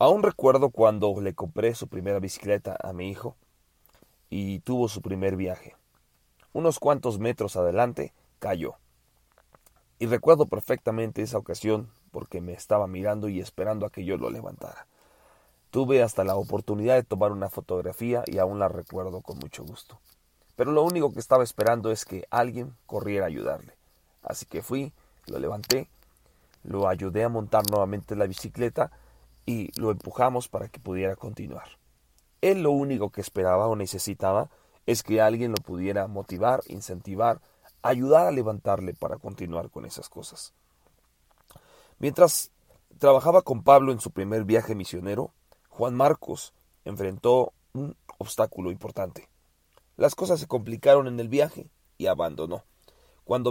Aún recuerdo cuando le compré su primera bicicleta a mi hijo y tuvo su primer viaje. Unos cuantos metros adelante cayó. Y recuerdo perfectamente esa ocasión porque me estaba mirando y esperando a que yo lo levantara. Tuve hasta la oportunidad de tomar una fotografía y aún la recuerdo con mucho gusto. Pero lo único que estaba esperando es que alguien corriera a ayudarle. Así que fui, lo levanté, lo ayudé a montar nuevamente la bicicleta y lo empujamos para que pudiera continuar. Él lo único que esperaba o necesitaba es que alguien lo pudiera motivar, incentivar, ayudar a levantarle para continuar con esas cosas. Mientras trabajaba con Pablo en su primer viaje misionero, Juan Marcos enfrentó un obstáculo importante. Las cosas se complicaron en el viaje y abandonó. Cuando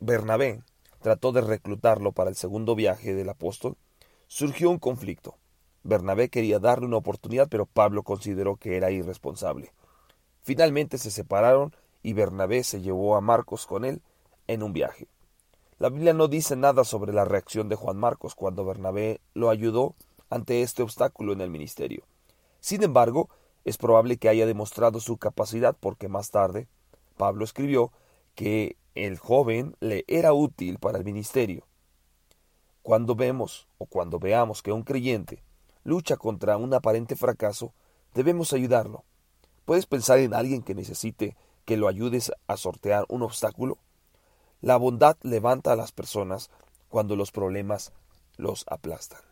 Bernabé trató de reclutarlo para el segundo viaje del apóstol, surgió un conflicto. Bernabé quería darle una oportunidad, pero Pablo consideró que era irresponsable. Finalmente se separaron y Bernabé se llevó a Marcos con él en un viaje. La Biblia no dice nada sobre la reacción de Juan Marcos cuando Bernabé lo ayudó ante este obstáculo en el ministerio. Sin embargo, es probable que haya demostrado su capacidad porque más tarde Pablo escribió que el joven le era útil para el ministerio. Cuando vemos o cuando veamos que un creyente lucha contra un aparente fracaso, debemos ayudarlo. ¿Puedes pensar en alguien que necesite que lo ayudes a sortear un obstáculo? La bondad levanta a las personas cuando los problemas los aplastan.